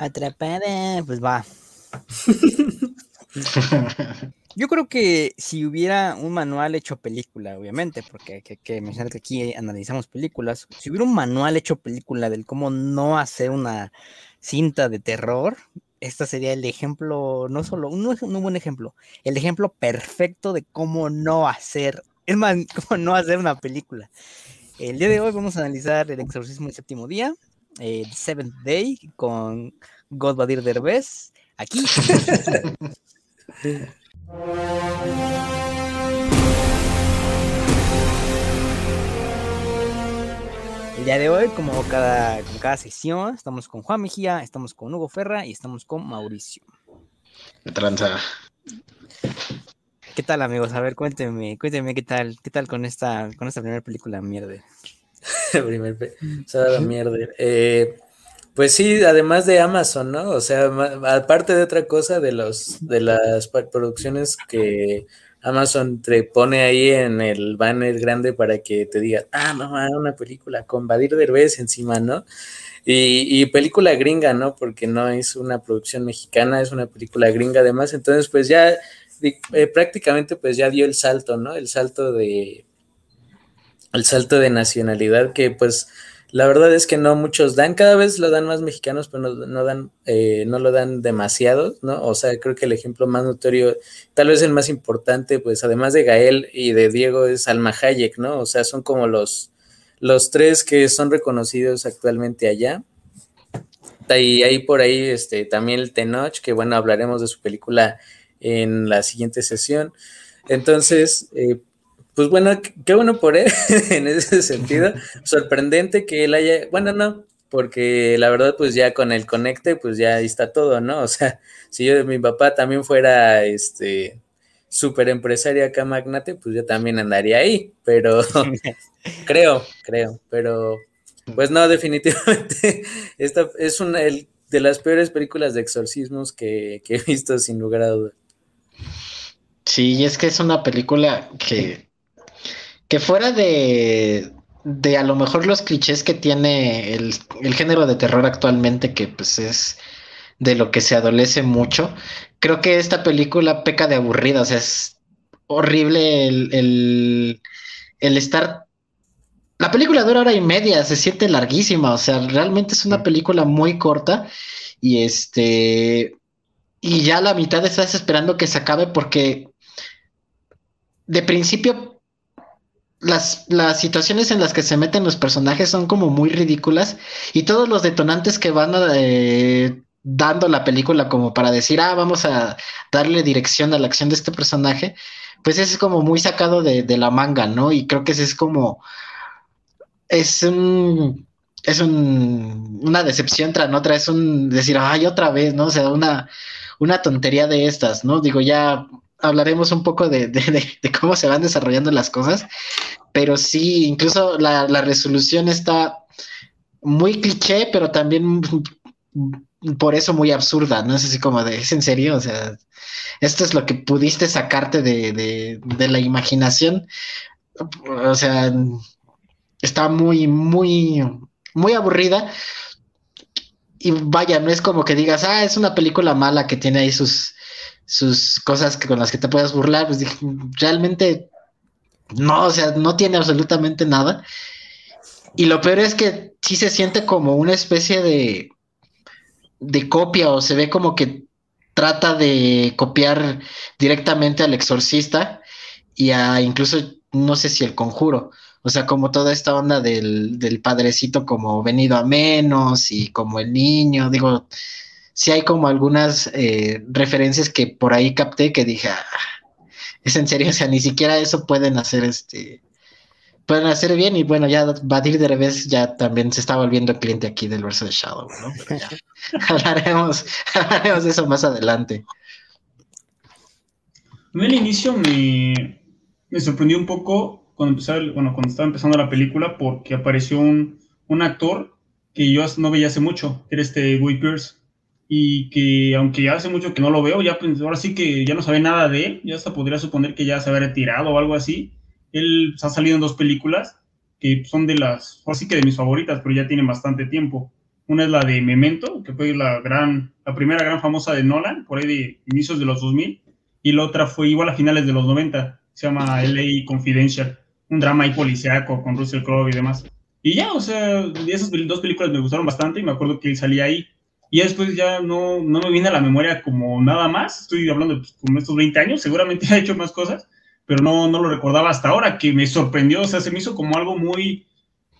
Atrapada, pues va. Yo creo que si hubiera un manual hecho película, obviamente, porque hay que, mencionar que aquí analizamos películas, si hubiera un manual hecho película del cómo no hacer una cinta de terror, este sería el ejemplo, no solo, no es un buen ejemplo, el ejemplo perfecto de cómo no hacer, es más, cómo no hacer una película. El día de hoy vamos a analizar el exorcismo del séptimo día, el Seventh Day, con Godbadir Derbez, aquí. El día de hoy, como cada, como cada sesión, estamos con Juan Mejía, estamos con Hugo Ferra y estamos con Mauricio. ¿Qué tranza? ¿Qué tal, amigos? A ver, cuéntenme, cuéntenme qué tal, qué tal con esta, con esta primera película mierda. Primer o mierda. Eh, pues sí, además de Amazon, ¿no? O sea, aparte de otra cosa, de los de las producciones que Amazon te pone ahí en el banner grande para que te diga, ah, no, una película con Badir Derbez encima, ¿no? Y, película gringa, ¿no? Porque no es una producción mexicana, es una película gringa además, entonces pues ya eh, prácticamente pues ya dio el salto, ¿no? El salto de el salto de nacionalidad que pues la verdad es que no muchos dan, cada vez lo dan más mexicanos, pero no, dan, eh, no lo dan demasiado, ¿no? O sea, creo que el ejemplo más notorio, tal vez el más importante, pues además de Gael y de Diego, es Alma Hayek, ¿no? O sea, son como los, los tres que son reconocidos actualmente allá. Y ahí por ahí este, también el Tenoch, que bueno, hablaremos de su película en la siguiente sesión. Entonces, eh, pues bueno, qué bueno por él en ese sentido. Sorprendente que él haya, bueno, no, porque la verdad, pues ya con el conecte, pues ya ahí está todo, ¿no? O sea, si yo de mi papá también fuera este super empresario acá magnate, pues yo también andaría ahí, pero creo, creo, pero pues no, definitivamente, esta es una de las peores películas de exorcismos que, que he visto sin lugar a dudas. Sí, y es que es una película que que fuera de, de a lo mejor los clichés que tiene el, género de terror actualmente, que pues es de lo que se adolece mucho, creo que esta película peca de aburrida, o sea, es horrible el, el, estar... La película dura hora y media, se siente larguísima, o sea, realmente es una película muy corta y este... Y ya la mitad estás esperando que se acabe porque de principio las, las, situaciones en las que se meten los personajes son como muy ridículas y todos los detonantes que van eh, dando la película como para decir, ah, vamos a darle dirección a la acción de este personaje, pues es como muy sacado de, la manga, ¿no? Y creo que ese es como, es un, es un, una decepción tras otra, es un decir, ay, otra vez, ¿no? O sea, una, una tontería de estas, ¿no? Digo, ya hablaremos un poco de, cómo se van desarrollando las cosas, pero sí, incluso la, resolución está muy cliché, pero también por eso muy absurda, ¿no? Es así como de, ¿es en serio? O sea, esto es lo que pudiste sacarte de, la imaginación. O sea, está muy, muy, muy aburrida. Y vaya, no es como que digas, ah, es una película mala que tiene ahí sus, sus cosas que, con las que te puedas burlar, pues dije, realmente no, o sea, no tiene absolutamente nada. Y lo peor es que sí se siente como una especie de, de copia o se ve como que trata de copiar directamente al exorcista y a incluso no sé si el conjuro. O sea, como toda esta onda del, del padrecito como venido a menos y como el niño, digo, sí hay como algunas eh, referencias que por ahí capté que dije, ah, es en serio, o sea, ni siquiera eso pueden hacer este, pueden hacer bien y bueno, ya Badir de revés ya también se está volviendo cliente aquí del verso de Shadow, ¿no? Pero ya hablaremos, hablaremos de eso más adelante. Mí al inicio me, me sorprendió un poco cuando, bueno, cuando estaba empezando la película porque apareció un, un actor que yo no veía hace mucho, que era este Guy Pierce y que aunque ya hace mucho que no lo veo, ya pues, ahora sí que ya no sabe nada de él, ya hasta podría suponer que ya se había retirado o algo así. Él ha salido en dos películas que son de las, ahora sí que de mis favoritas, pero ya tienen bastante tiempo. Una es la de Memento, que fue la gran, la primera gran famosa de Nolan, por ahí de inicios de los 2000, y la otra fue igual a finales de los 90, se llama LA Confidential, un drama ahí policíaco con Russell Crowe y demás. Y ya, o sea, esas dos películas me gustaron bastante y me acuerdo que él salía ahí. Y después ya no, no me viene a la memoria como nada más. Estoy hablando pues, como estos 20 años, seguramente ha hecho más cosas, pero no, no lo recordaba hasta ahora, que me sorprendió. O sea, se me hizo como algo muy,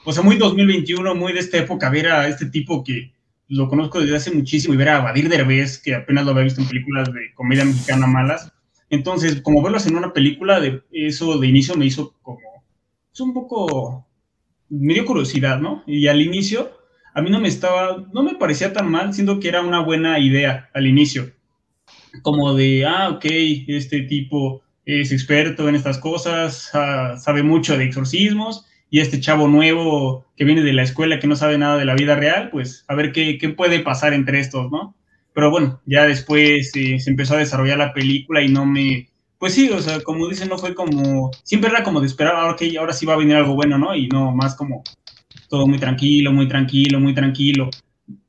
o sea, muy 2021, muy de esta época, ver a este tipo que lo conozco desde hace muchísimo y ver a Badir Derbez, que apenas lo había visto en películas de comedia mexicana malas. Entonces, como verlos en una película, de eso de inicio me hizo como, es pues, un poco me dio curiosidad, ¿no? Y al inicio, a mí no me estaba, no me parecía tan mal, siendo que era una buena idea al inicio. Como de, ah, ok, este tipo es experto en estas cosas, ah, sabe mucho de exorcismos, y este chavo nuevo que viene de la escuela que no sabe nada de la vida real, pues a ver qué, qué puede pasar entre estos, ¿no? Pero bueno, ya después eh, se empezó a desarrollar la película y no me, pues sí, o sea, como dicen, no fue como, siempre era como de esperar, ahora que ahora sí va a venir algo bueno, ¿no? Y no, más como todo muy tranquilo, muy tranquilo, muy tranquilo.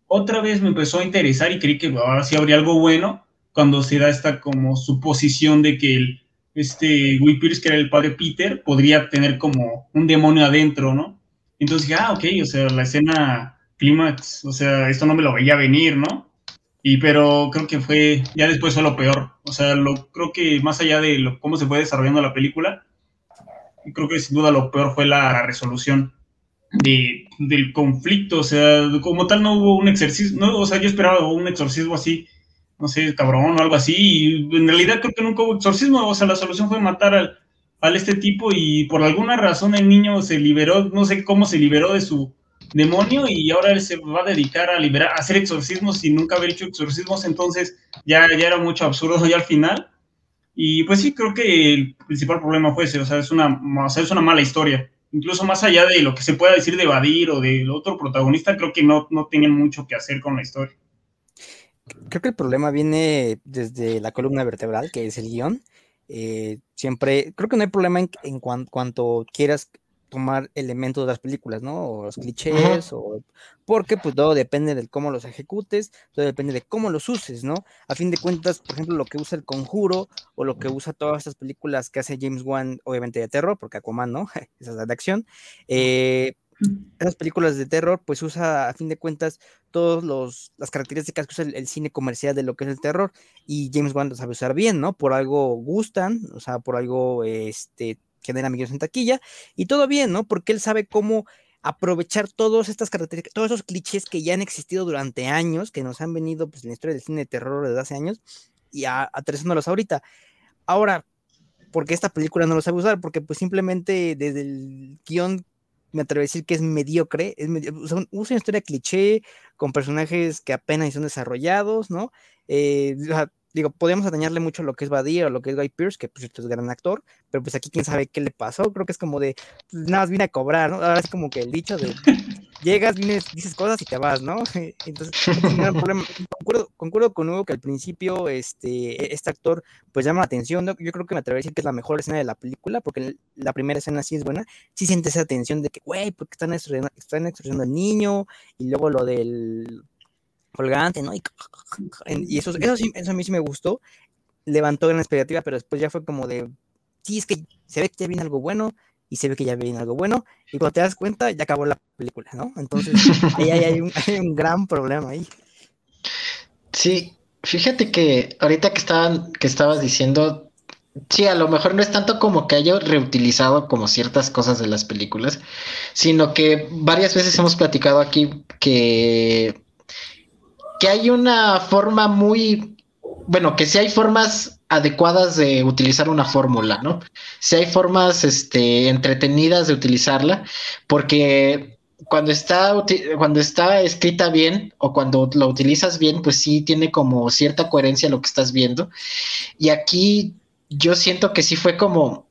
Otra vez me empezó a interesar y creí que ahora sí habría algo bueno cuando se da esta como suposición de que el, este Will Pierce, que era el padre Peter, podría tener como un demonio adentro, ¿no? Entonces dije, ah, ok, o sea, la escena clímax, o sea, esto no me lo veía venir, ¿no? Y pero creo que fue, ya después fue lo peor. O sea, lo, creo que más allá de lo, cómo se fue desarrollando la película, creo que sin duda lo peor fue la resolución de, del conflicto. O sea, como tal no hubo un exorcismo, no, o sea, yo esperaba un exorcismo así, no sé, cabrón o algo así. Y en realidad creo que nunca hubo exorcismo. O sea, la solución fue matar al, al este tipo y por alguna razón el niño se liberó, no sé cómo se liberó de su demonio y ahora él se va a dedicar a liberar, a hacer exorcismos sin nunca haber hecho exorcismos, entonces ya, ya era mucho absurdo ya al final. Y pues sí, creo que el principal problema fue ese, o sea, es una, o sea, es una mala historia. Incluso más allá de lo que se pueda decir de Vadir o del otro protagonista, creo que no, no tenían mucho que hacer con la historia. Creo que el problema viene desde la columna vertebral, que es el guion. Eh, siempre, creo que no hay problema en, en cuanto quieras tomar elementos de las películas, ¿no? O los clichés, o porque pues todo depende de cómo los ejecutes, todo depende de cómo los uses, ¿no? A fin de cuentas, por ejemplo, lo que usa el conjuro o lo que usa todas estas películas que hace James Wan, obviamente de terror, porque Aquaman, ¿no? Esa es de acción. Eh, esas películas de terror, pues usa a fin de cuentas todas las características que usa el, cine comercial de lo que es el terror y James Wan lo sabe usar bien, ¿no? Por algo gustan, o sea, por algo, este, genera millones en taquilla y todo bien, ¿no? Porque él sabe cómo aprovechar todas estas características, todos esos clichés que ya han existido durante años, que nos han venido pues, en la historia del cine de terror desde hace años y aterrizándolos ahorita. Ahora, ¿por qué esta película no lo sabe usar? Porque pues simplemente desde el guion me atrevo a decir que es mediocre, es usa una historia cliché con personajes que apenas son desarrollados, ¿no? Eh, digo, podríamos atañarle mucho a lo que es Badir o lo que es Guy Pierce, que pues es gran actor, pero pues aquí quién sabe qué le pasó, creo que es como de, pues, nada más vine a cobrar, ¿no? Ahora es como que el dicho de, llegas, vienes, dices cosas y te vas, ¿no? Entonces, un problema. Concuerdo, concuerdo, con Hugo que al principio este, e, este actor pues llama la atención, ¿no? yo creo que me atrevo a decir que es la mejor escena de la película, porque la primera escena sí es buena, sí siente esa tensión de que, güey, porque están exorcizando, están exorcizando al niño, y luego lo del colgante, ¿no? Y, eso, eso, sí, eso a mí sí me gustó, levantó gran expectativa, pero después ya fue como de, sí, es que se ve que ya viene algo bueno, y se ve que ya viene algo bueno, y cuando te das cuenta, ya acabó la película, ¿no? Entonces, ahí, hay, un, hay, un, gran problema ahí. Sí, fíjate que ahorita que estaban, que estabas diciendo, sí, a lo mejor no es tanto como que haya reutilizado como ciertas cosas de las películas, sino que varias veces hemos platicado aquí que que hay una forma muy, bueno, que si hay formas adecuadas de utilizar una fórmula, ¿no? Si hay formas este, entretenidas de utilizarla, porque cuando está, cuando está escrita bien o cuando lo utilizas bien, pues sí tiene como cierta coherencia lo que estás viendo. Y aquí yo siento que sí fue como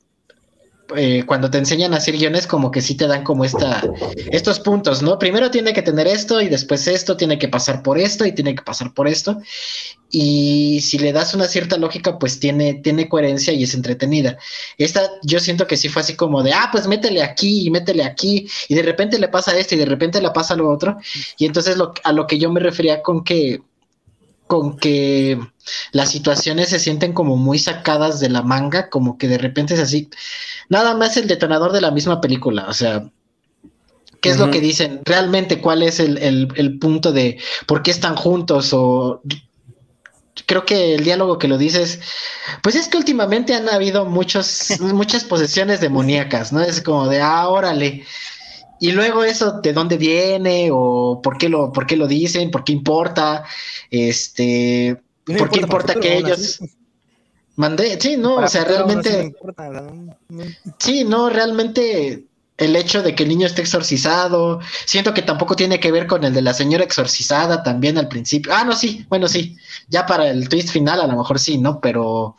eh, cuando te enseñan a hacer guiones, como que sí te dan como esta, estos puntos, ¿no? Primero tiene que tener esto y después esto, tiene que pasar por esto y tiene que pasar por esto. Y si le das una cierta lógica, pues tiene, tiene coherencia y es entretenida. Esta yo siento que sí fue así como de, ah, pues métele aquí y métele aquí, y de repente le pasa esto y de repente le pasa lo otro. Y entonces lo, a lo que yo me refería con que con que las situaciones se sienten como muy sacadas de la manga, como que de repente es así. Nada más el detonador de la misma película, o sea, ¿qué es lo que dicen? Realmente, ¿cuál es el, el, punto de por qué están juntos? O creo que el diálogo que lo dices, pues es que últimamente han habido muchos, muchas posesiones demoníacas, ¿no? Es como de, ah, órale. Y luego eso, ¿de dónde viene? ¿O por qué lo, por qué lo dicen? ¿Por qué importa? Este, ¿por qué importa que ellos... Mandé, sí, no, o sea, realmente... sí, no, realmente el hecho de que el niño esté exorcizado, siento que tampoco tiene que ver con el de la señora exorcizada también al principio. Ah, no, sí, bueno, sí, ya para el twist final a lo mejor sí, ¿no? Pero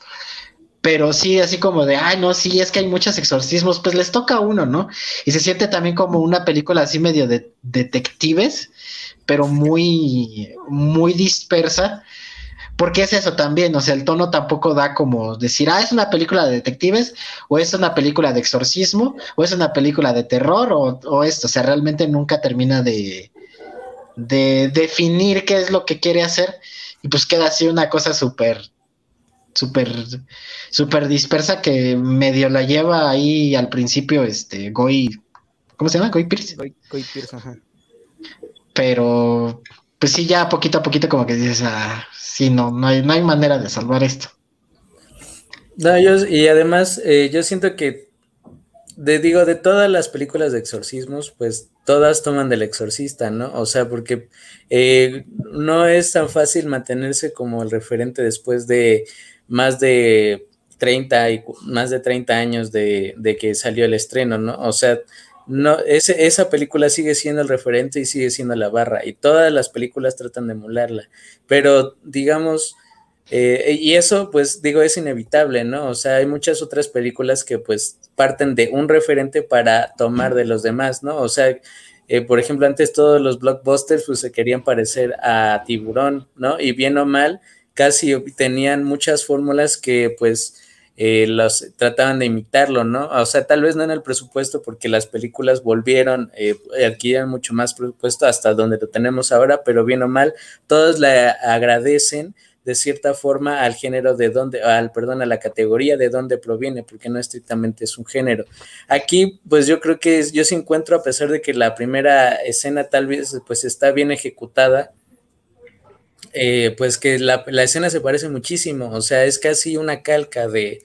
pero sí, así como de, ay, no, sí, es que hay muchos exorcismos, pues les toca a uno, ¿no? Y se siente también como una película así medio de detectives, pero muy, muy dispersa, porque es eso también, o sea, el tono tampoco da como decir, ah, es una película de detectives, o es una película de exorcismo, o es una película de terror, o, o esto, o sea, realmente nunca termina de, de definir qué es lo que quiere hacer, y pues queda así una cosa súper súper súper dispersa que medio la lleva ahí al principio este Goy ¿cómo se llama? Goy Pierce. Goy, Pierce, ajá. Pero pues sí ya poquito a poquito como que dices, ah, sí, no no hay no hay manera de salvar esto. No, yo y además eh, yo siento que de, digo, de todas las películas de exorcismos, pues todas toman del exorcista, ¿no? O sea, porque eh, no es tan fácil mantenerse como el referente después de más de 30 y más de 30 años de, que salió el estreno, ¿no? O sea, no, ese, esa película sigue siendo el referente y sigue siendo la barra, y todas las películas tratan de emularla, pero digamos, eh, y eso pues digo es inevitable, ¿no? O sea, hay muchas otras películas que pues parten de un referente para tomar de los demás, ¿no? O sea, eh, por ejemplo, antes todos los blockbusters pues se querían parecer a Tiburón, ¿no? Y bien o mal, casi tenían muchas fórmulas que pues eh, los trataban de imitarlo, ¿no? O sea, tal vez no en el presupuesto porque las películas volvieron, eh, adquirían mucho más presupuesto hasta donde lo tenemos ahora, pero bien o mal, todos le agradecen de cierta forma al género de donde, al, perdón, a la categoría de dónde proviene, porque no estrictamente es un género. Aquí, pues yo creo que yo sí encuentro, a pesar de que la primera escena tal vez pues está bien ejecutada, eh, pues que la, escena se parece muchísimo, o sea, es casi una calca de,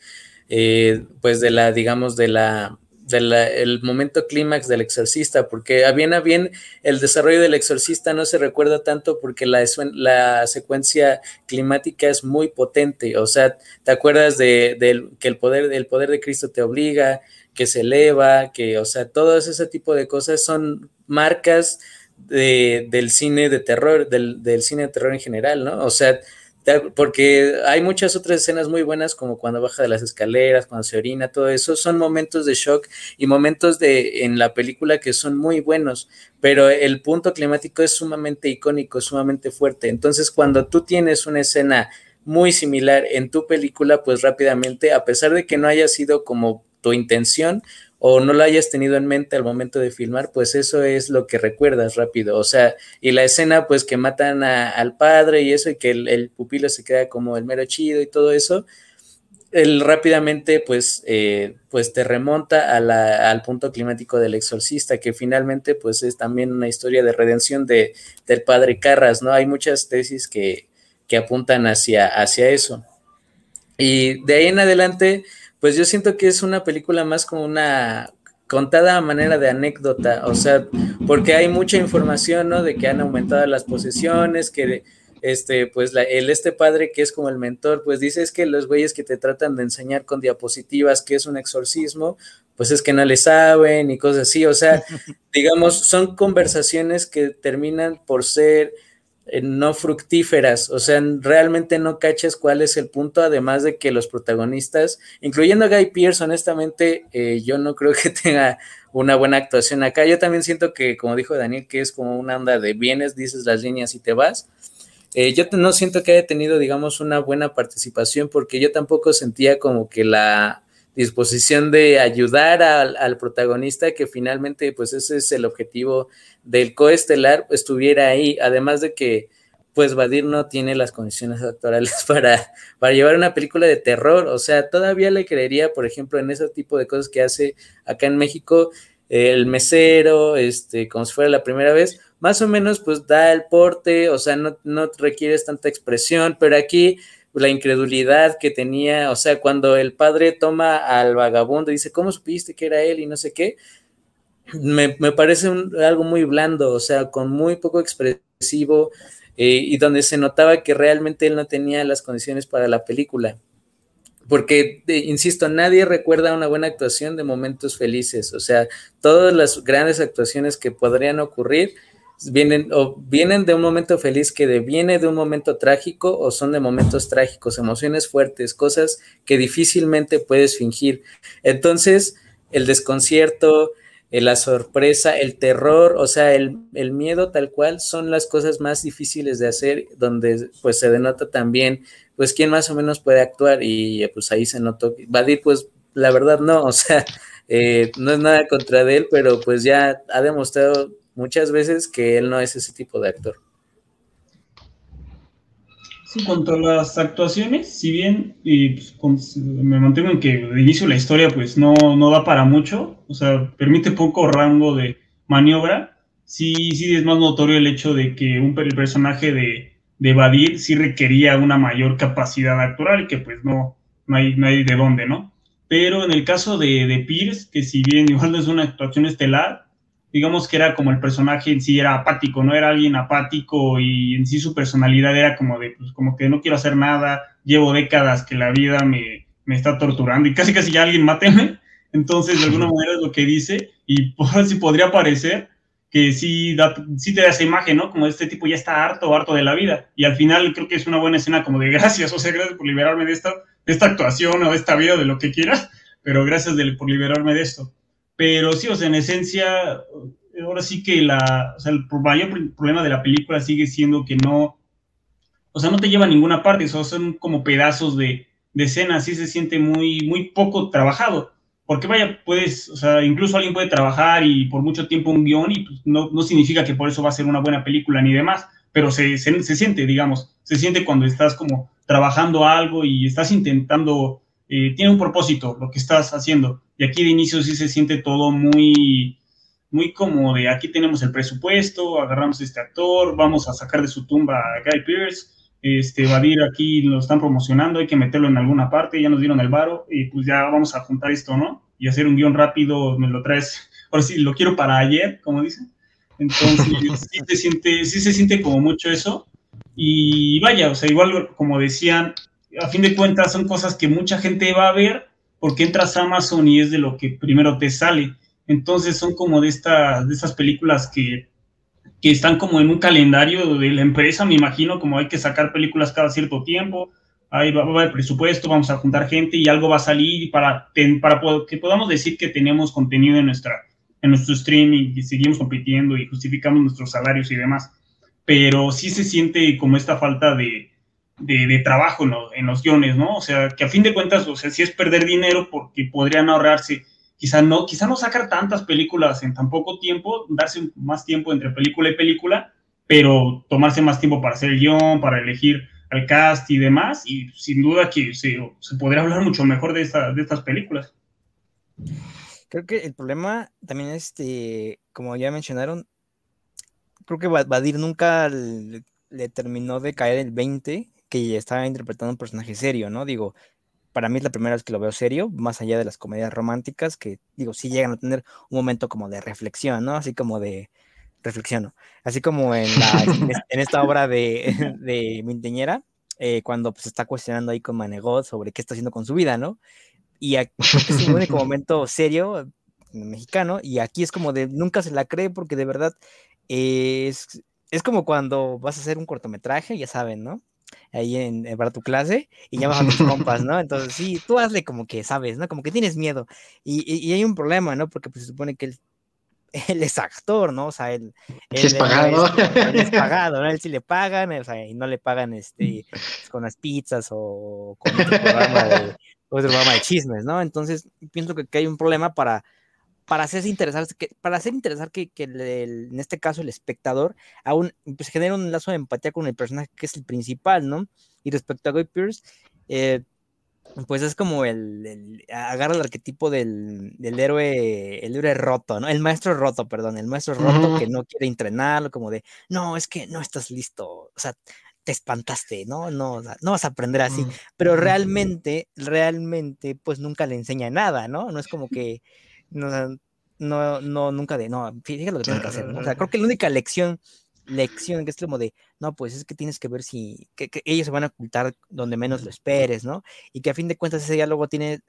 eh, pues de la, digamos, de la, del momento clímax del exorcista, porque a bien a bien el desarrollo del exorcista no se recuerda tanto porque la, la secuencia climática es muy potente, o sea, te acuerdas de, que el poder, el poder de Cristo te obliga, que se eleva, que, o sea, todo ese tipo de cosas son marcas del cine de terror, del, cine de terror en general, ¿no? O sea, porque hay muchas otras escenas muy buenas, como cuando baja de las escaleras, cuando se orina, todo eso, son momentos de shock y momentos de en la película que son muy buenos, pero el punto climático es sumamente icónico, sumamente fuerte. Entonces, cuando tú tienes una escena muy similar en tu película, pues rápidamente, a pesar de que no haya sido como tu intención, o no lo hayas tenido en mente al momento de filmar, pues eso es lo que recuerdas rápido. O sea, y la escena, pues que matan al padre y eso, y que el, pupilo se queda como el mero chido y todo eso, él rápidamente, pues, eh, pues te remonta al punto climático del exorcista, que finalmente, pues es también una historia de redención de, del padre Carras, ¿no? Hay muchas tesis que, que apuntan hacia, hacia eso. Y de ahí en adelante, pues yo siento que es una película más como una contada a manera de anécdota, o sea, porque hay mucha información, ¿no? De que han aumentado las posesiones, que este, pues el este padre que es como el mentor, pues dice es que los güeyes que te tratan de enseñar con diapositivas que es un exorcismo, pues es que no le saben y cosas así, o sea, digamos, son conversaciones que terminan por ser no fructíferas, o sea, realmente no caches cuál es el punto, además de que los protagonistas, incluyendo a Guy Pierce, honestamente, eh, yo no creo que tenga una buena actuación acá. Yo también siento que, como dijo Daniel, que es como una onda de bienes, dices las líneas y te vas. Eh, yo no siento que haya tenido, digamos, una buena participación porque yo tampoco sentía como que la disposición de ayudar al, al, protagonista, que finalmente, pues ese es el objetivo del coestelar, estuviera ahí, además de que, pues Badir no tiene las condiciones actorales para, para llevar una película de terror, o sea, todavía le creería, por ejemplo, en ese tipo de cosas que hace acá en México, el mesero, este, como si fuera la primera vez, más o menos pues da el porte, o sea, no, no requieres tanta expresión, pero aquí la incredulidad que tenía, o sea, cuando el padre toma al vagabundo y dice, ¿cómo supiste que era él y no sé qué? Me, me parece algo muy blando, o sea, con muy poco expresivo eh, y donde se notaba que realmente él no tenía las condiciones para la película. Porque, insisto, nadie recuerda una buena actuación de momentos felices, o sea, todas las grandes actuaciones que podrían ocurrir vienen o vienen de un momento feliz que viene de un momento trágico o son de momentos trágicos, emociones fuertes, cosas que difícilmente puedes fingir. Entonces, el desconcierto, eh, la sorpresa, el terror, o sea, el, el, miedo tal cual son las cosas más difíciles de hacer, donde pues se denota también, pues quién más o menos puede actuar y pues ahí se notó. Badir, pues la verdad no, o sea, eh, no es nada contra de él, pero pues ya ha demostrado muchas veces que él no es ese tipo de actor. Sí, cuanto a las actuaciones, si bien y, pues, me mantengo en que de inicio la historia pues no, no da para mucho, o sea, permite poco rango de maniobra, sí, sí es más notorio el hecho de que un, el personaje de, de Badir sí requería una mayor capacidad actoral, que pues no, no, hay, no hay de dónde, ¿no? Pero en el caso de, de Pierce, que si bien igual no es una actuación estelar, digamos que era como el personaje en sí era apático, no era alguien apático y en sí su personalidad era como de, pues como que no quiero hacer nada, llevo décadas que la vida me, me está torturando y casi casi ya alguien máteme. Entonces, de alguna manera es lo que dice y por así podría parecer que sí, da, sí te da esa imagen, ¿no? Como este tipo ya está harto, harto de la vida. Y al final creo que es una buena escena como de gracias, o sea, gracias por liberarme de esta, de esta actuación o de esta vida, de lo que quieras, pero gracias por liberarme de esto. Pero sí, o sea, en esencia, ahora sí que la, o sea, el mayor problema de la película sigue siendo que no, o sea, no te lleva a ninguna parte, o sea, son como pedazos de, de escena, así se siente muy, muy poco trabajado. Porque vaya, puedes, o sea, incluso alguien puede trabajar y por mucho tiempo un guion y pues, no, no significa que por eso va a ser una buena película ni demás, pero se, se, se siente, digamos, se siente cuando estás como trabajando algo y estás intentando eh, tiene un propósito lo que estás haciendo. Y aquí de inicio sí se siente todo muy, muy como de aquí tenemos el presupuesto, agarramos este actor, vamos a sacar de su tumba a Guy Pierce, este, Vadir aquí lo están promocionando, hay que meterlo en alguna parte, ya nos dieron el varo y pues ya vamos a juntar esto, ¿no? Y hacer un guion rápido, me lo traes, ahora sí, lo quiero para ayer, como dicen. Entonces, sí, se siente, sí se siente como mucho eso. Y vaya, o sea, igual como decían, a fin de cuentas son cosas que mucha gente va a ver porque entras a Amazon y es de lo que primero te sale. Entonces son como de, estas películas que, que están como en un calendario de la empresa, me imagino, como hay que sacar películas cada cierto tiempo, ahí va, va presupuesto, vamos a juntar gente y algo va a salir para, para que podamos decir que tenemos contenido en, nuestra, en nuestro streaming y seguimos compitiendo y justificamos nuestros salarios y demás. Pero sí se siente como esta falta de, de, de trabajo en, lo, en, los guiones, ¿no? O sea, que a fin de cuentas, o sea, sí es perder dinero porque podrían ahorrarse, quizá no, quizá no sacar tantas películas en tan poco tiempo, darse más tiempo entre película y película, pero tomarse más tiempo para hacer el guion, para elegir al cast y demás, y sin duda que se, podría hablar mucho mejor de, esta, de estas películas. Creo que el problema también, este, como ya mencionaron, creo que Badir nunca le, le terminó de caer el 20 que estaba interpretando un personaje serio, ¿no? Digo, para mí es la primera vez que lo veo serio, más allá de las comedias románticas, que digo, sí llegan a tener un momento como de reflexión, ¿no? Así como de reflexión, Así como en, la, en esta obra de, de Minteñera, eh, cuando pues está cuestionando ahí con Manegot sobre qué está haciendo con su vida, ¿no? Y aquí es un único momento serio mexicano, y aquí es como de nunca se la cree porque de verdad es es como cuando vas a hacer un cortometraje, ya saben, ¿no? Ahí en, para tu clase y llamas a tus compas, ¿no? Entonces, sí, tú hazle como que sabes, ¿no? Como que tienes miedo. Y, y, hay un problema, ¿no? Porque pues, se supone que él, él es actor, ¿no? O sea, él, es pagado. él es pagado, ¿no? Él sí le pagan, o sea, y no le pagan este, pues, con las pizzas o con otro programa de, otro programa de chismes, ¿no? Entonces, pienso que, que hay un problema para para hacer interesar que, para hacer interesar que, que en este caso el espectador aún pues, genera un lazo de empatía con el personaje que es el principal, ¿no? Y respecto a Guy Pierce, eh, pues es como el, agarra el arquetipo del, del, héroe, el héroe roto, ¿no? El maestro roto, perdón, el maestro roto que no quiere entrenarlo, como de, no, es que no estás listo, o sea, te espantaste, ¿no? No, no vas a aprender así, mm. pero realmente, realmente, pues nunca le enseña nada, ¿no? No es como que no, no, no, nunca de, no, fíjate lo que tienes que hacer, O sea, creo que la única lección, lección que es como de, no, pues es que tienes que ver si, que, ellos se van a ocultar donde menos lo esperes, ¿no? Y que a fin de cuentas ese diálogo tiene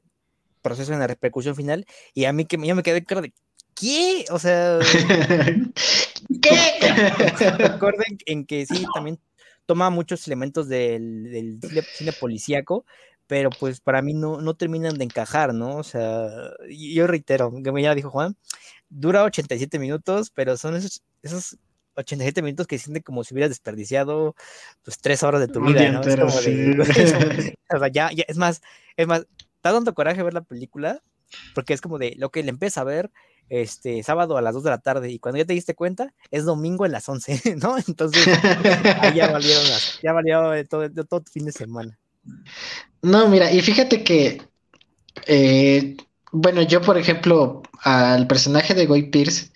proceso en la repercusión final, y a mí que yo me quedé claro de, ¿qué? O sea, ¿qué? Recuerden en que sí, también toma muchos elementos del, del cine policíaco, pero pues para mí no, no terminan de encajar, ¿no? O sea, yo reitero, que ya dijo Juan, dura 87 minutos, pero son esos, esos 87 minutos que sienten como si hubieras desperdiciado pues tres horas de tu vida, ¿no? es como de, o sea, ya, ya, es más, es más, está dando coraje ver la película, porque es como de lo que le empieza a ver este sábado a las 2 de la tarde y cuando ya te diste cuenta es domingo a las 11, ¿no? Entonces ahí ya valieron ya valió todo, todo fin de semana. No, mira, y fíjate que, eh, bueno, yo por ejemplo, al personaje de Guy Pierce,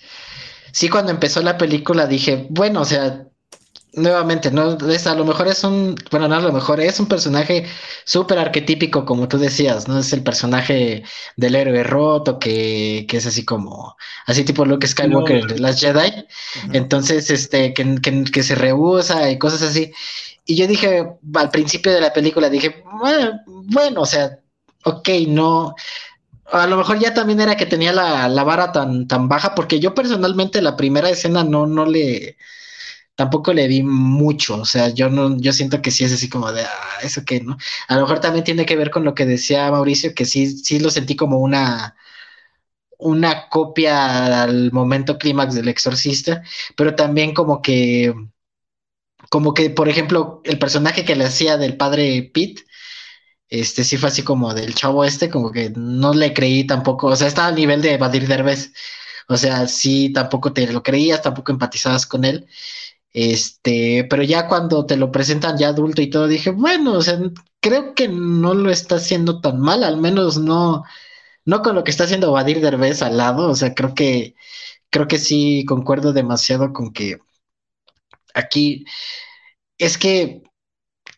sí cuando empezó la película dije, bueno, o sea, nuevamente, no es, a lo mejor es un, bueno, no a lo mejor es un personaje súper arquetípico, como tú decías, ¿no? Es el personaje del héroe roto que, que es así como, así tipo Luke Skywalker de las Jedi. Entonces, este, que, que, que se rehúsa y cosas así. Y yo dije, al principio de la película, dije, bueno, o sea, ok, no. A lo mejor ya también era que tenía la, la, vara tan, tan baja, porque yo personalmente la primera escena no, no le, tampoco le di mucho, o sea, yo no, yo siento que sí es así como de, ah, eso que, ¿no? A lo mejor también tiene que ver con lo que decía Mauricio, que sí, sí lo sentí como una, una copia al momento clímax del exorcista, pero también como que como que, por ejemplo, el personaje que le hacía del padre Pete, este sí fue así como del chavo este, como que no le creí tampoco, o sea, estaba a nivel de Badir Derbez, o sea, sí, tampoco te lo creías, tampoco empatizabas con él, este, pero ya cuando te lo presentan ya adulto y todo, dije, bueno, o sea, creo que no lo está haciendo tan mal, al menos no, no con lo que está haciendo Badir Derbez al lado, o sea, creo que, creo que sí concuerdo demasiado con que aquí es que,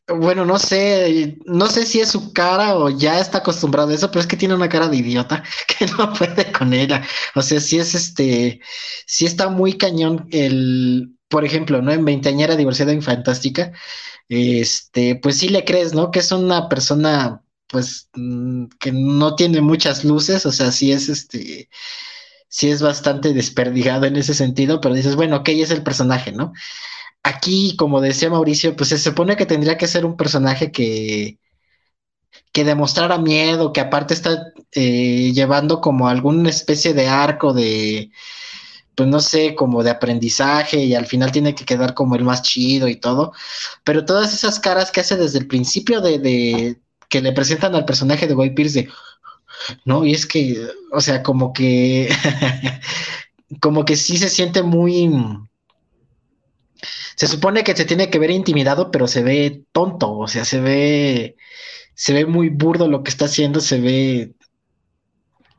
bueno, no sé, no sé si es su cara o ya está acostumbrado a eso, pero es que tiene una cara de idiota que no puede con ella. O sea, si es este, si está muy cañón el, por ejemplo, ¿no? En Veinteañera Diversidad Fantástica, este, pues sí le crees, ¿no? Que es una persona, pues, mm, que no tiene muchas luces, o sea, sí es este, sí es bastante desperdigado en ese sentido, pero dices, bueno, ok, es el personaje, ¿no? Aquí, como decía Mauricio, pues se supone que tendría que ser un personaje que, que demostrara miedo, que aparte está eh, llevando como alguna especie de arco de, pues no sé, como de aprendizaje y al final tiene que quedar como el más chido y todo. Pero todas esas caras que hace desde el principio de, que le presentan al personaje de Guy Pierce de, no, y es que, o sea, como que, como que sí se siente muy se supone que se tiene que ver intimidado, pero se ve tonto, o sea, se ve, se ve muy burdo lo que está haciendo, se ve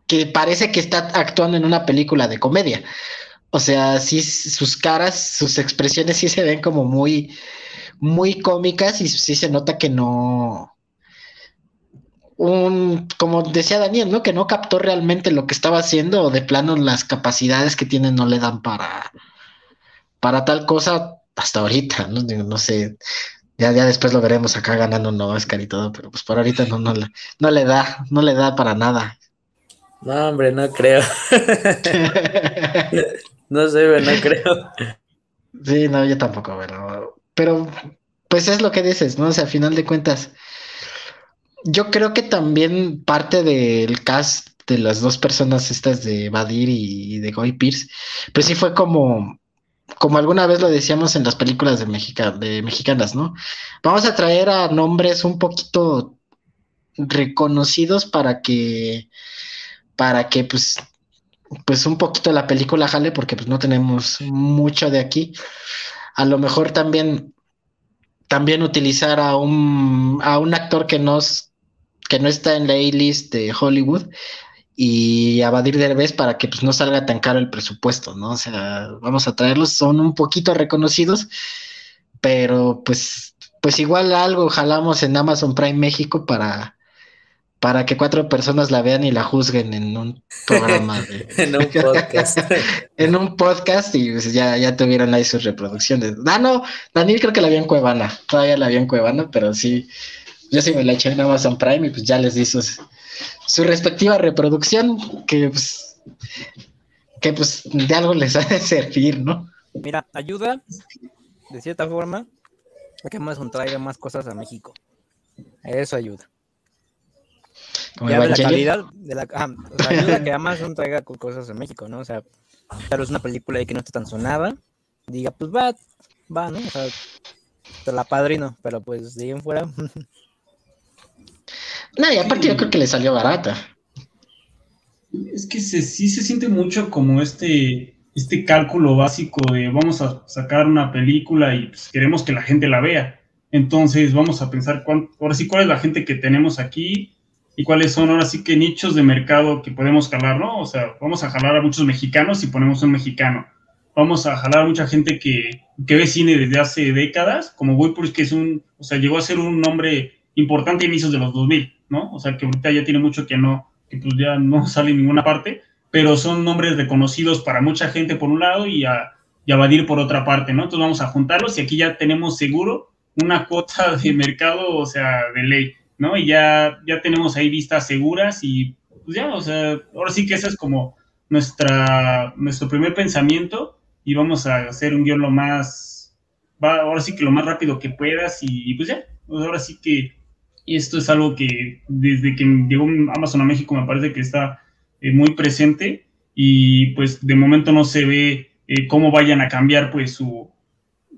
que parece que está actuando en una película de comedia. O sea, sí, sus caras, sus expresiones sí se ven como muy, muy cómicas y sí se nota que no, un, como decía Daniel, ¿no? Que no captó realmente lo que estaba haciendo o de plano las capacidades que tiene no le dan para, para tal cosa hasta ahorita, ¿no? no sé, ya, ya después lo veremos acá ganando un Oscar y todo, pero pues por ahorita no, no, no le da, no le da para nada. No, hombre, no creo. no sé, no creo. Sí, no, yo tampoco, pero, pero pues es lo que dices, ¿no? O sea, a final de cuentas, yo creo que también parte del cast de las dos personas estas de Badir y de Goy Pierce, pues sí fue como, como alguna vez lo decíamos en las películas de, de mexicanas, ¿no? Vamos a traer a nombres un poquito reconocidos para que, para que pues, pues un poquito la película jale, porque pues no tenemos mucho de aquí. A lo mejor también, también utilizar a un, a un actor que nos que no está en la A-list de Hollywood y a Badir Derbez para que pues no salga tan caro el presupuesto, ¿no? O sea, vamos a traerlos, son un poquito reconocidos, pero pues, pues igual algo jalamos en Amazon Prime México para, para que cuatro personas la vean y la juzguen en un programa en un podcast. en un podcast y pues, ya, ya tuvieron ahí sus reproducciones. Ah, no, Daniel creo que la vio en Cuevana, todavía la vio en Cuevana, pero sí, yo sí me la eché en Amazon Prime y pues ya les di sus su respectiva reproducción, que pues, que pues de algo les ha de servir, ¿no? Mira, ayuda de cierta forma a que Amazon traiga más cosas a México. Eso ayuda. ya de la calidad de la, ayuda a que Amazon traiga cosas a México, ¿no? O sea, claro, es una película ahí que no está tan sonada, diga, pues va, va, ¿no? O sea, te la padrino, pero pues de ahí en fuera No, y aparte yo creo que le salió barata. Es que sí se siente mucho como este, este cálculo básico de vamos a sacar una película y pues, queremos que la gente la vea. Entonces vamos a pensar cuál, ahora sí cuál es la gente que tenemos aquí y cuáles son ahora sí que nichos de mercado que podemos jalar, ¿no? O sea, vamos a jalar a muchos mexicanos y ponemos un mexicano. Vamos a jalar a mucha gente que, que ve cine desde hace décadas, como Woodpurs, que es un, o sea, llegó a ser un nombre importante a inicios de los 2000. ¿No? O sea, que ahorita ya tiene mucho que no, que pues ya no sale en ninguna parte, pero son nombres reconocidos para mucha gente por un lado y a, y a Badir por otra parte, ¿no? Entonces vamos a juntarlos y aquí ya tenemos seguro una cuota de mercado, o sea, de ley, ¿no? Y ya, ya tenemos ahí vistas seguras y pues ya, o sea, ahora sí que ese es como nuestra, nuestro primer pensamiento y vamos a hacer un guion lo más, va, ahora sí que lo más rápido que puedas y, y pues ya, pues ahora sí que y esto es algo que desde que llegó Amazon a México me parece que está eh, muy presente y pues de momento no se ve eh, cómo vayan a cambiar pues su,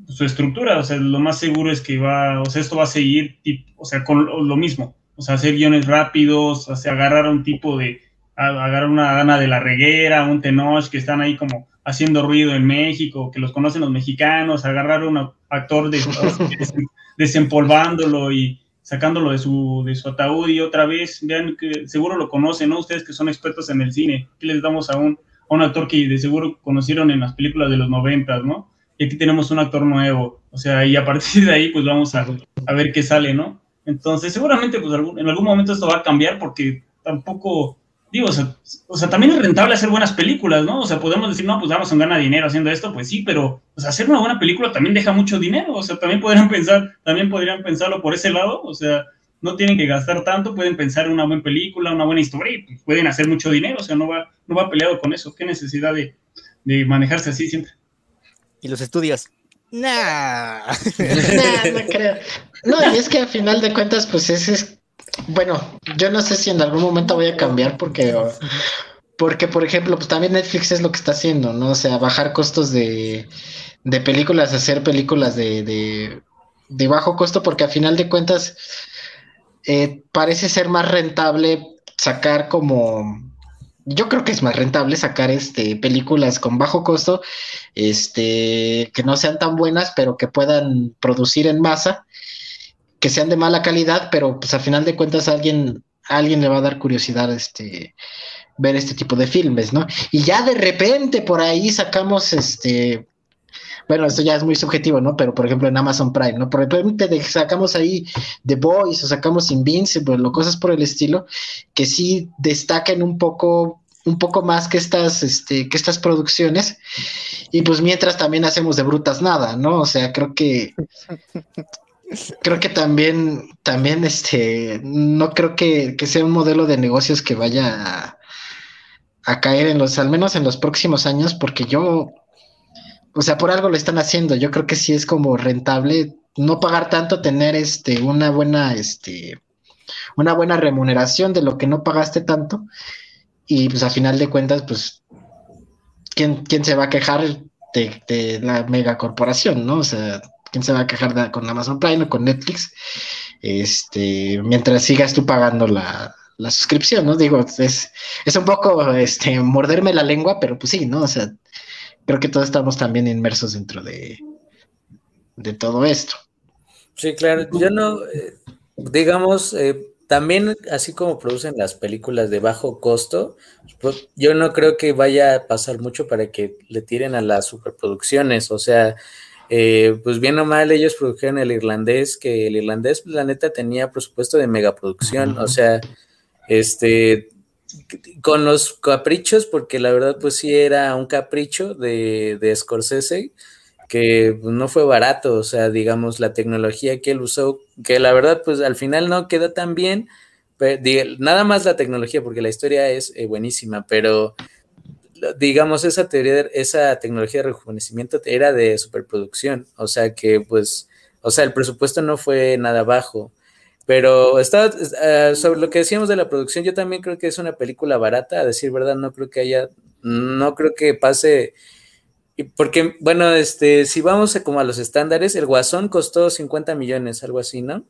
su, estructura. O sea, lo más seguro es que va, o sea, esto va a seguir, o sea, con lo mismo. O sea, hacer guiones rápidos, o sea, agarrar un tipo de, agarrar una gana de la reguera, un Tenoch que están ahí como haciendo ruido en México, que los conocen los mexicanos, agarrar un actor de, desempolvándolo y sacándolo de su, de su ataúd y otra vez, vean que seguro lo conocen, ¿no? Ustedes que son expertos en el cine, aquí les damos a un, a un actor que de seguro conocieron en las películas de los noventas, ¿no? Y aquí tenemos un actor nuevo, o sea, y a partir de ahí pues vamos a, a ver qué sale, ¿no? Entonces seguramente pues en algún momento esto va a cambiar porque tampoco digo, o sea, también es rentable hacer buenas películas, ¿no? O sea, podemos decir, no, pues Amazon gana dinero haciendo esto, pues sí, pero o sea, hacer una buena película también deja mucho dinero, o sea, también podrían pensar, también podrían pensarlo por ese lado, o sea, no tienen que gastar tanto, pueden pensar en una buena película, una buena historia y pues, pueden hacer mucho dinero, o sea, no va, no va peleado con eso, qué necesidad de, de manejarse así siempre. ¿Y los estudios? Nah. nah no creo. No, y es que a final de cuentas, pues ese es bueno, yo no sé si en algún momento voy a cambiar porque, porque por ejemplo, pues también Netflix es lo que está haciendo, ¿no? O sea, bajar costos de, de películas, hacer películas de, de, bajo costo, porque a final de cuentas eh, parece ser más rentable sacar como, yo creo que es más rentable sacar este películas con bajo costo, este, que no sean tan buenas, pero que puedan producir en masa que sean de mala calidad, pero pues al final de cuentas a alguien, alguien le va a dar curiosidad este ver este tipo de filmes, ¿no? Y ya de repente por ahí sacamos este bueno, esto ya es muy subjetivo, ¿no? Pero por ejemplo en Amazon Prime, ¿no? Por repente sacamos ahí The Boys o sacamos Invincible o cosas por el estilo que sí destaquen un poco un poco más que estas, este, que estas producciones. Y pues mientras también hacemos de brutas nada, ¿no? O sea, creo que creo que también, también, este, no creo que, sea un modelo de negocios que vaya a, caer en los, al menos en los próximos años, porque yo, o sea, por algo lo están haciendo. Yo creo que sí es como rentable no pagar tanto, tener este una buena este una buena remuneración de lo que no pagaste tanto y pues a final de cuentas pues quién, quién se va a quejar de, de la megacorporación, ¿no? O sea, quién se va a quejar con Amazon Prime o con Netflix, este, mientras sigas tú pagando la, la suscripción, ¿no? Digo, es, es un poco este, morderme la lengua, pero pues sí, ¿no? O sea, creo que todos estamos también inmersos dentro de, de todo esto. Sí, claro, yo no, eh, digamos, eh, también así como producen las películas de bajo costo, pues, yo no creo que vaya a pasar mucho para que le tiren a las superproducciones, o sea, eh, pues bien o mal ellos produjeron el irlandés, que el irlandés, pues, la neta, tenía presupuesto de megaproducción, o sea, este, con los caprichos, porque la verdad, pues sí era un capricho de, de Scorsese, que pues, no fue barato, o sea, digamos, la tecnología que él usó, que la verdad, pues al final no quedó tan bien, pero, nada más la tecnología, porque la historia es eh, buenísima, pero digamos, esa teoría, esa tecnología de rejuvenecimiento era de superproducción, o sea que pues, o sea, el presupuesto no fue nada bajo, pero está, eh, sobre lo que decíamos de la producción, yo también creo que es una película barata, a decir verdad, no creo que haya, no creo que pase, porque, bueno, este, si vamos a, como a los estándares, el Guasón costó 50 millones, algo así, ¿no?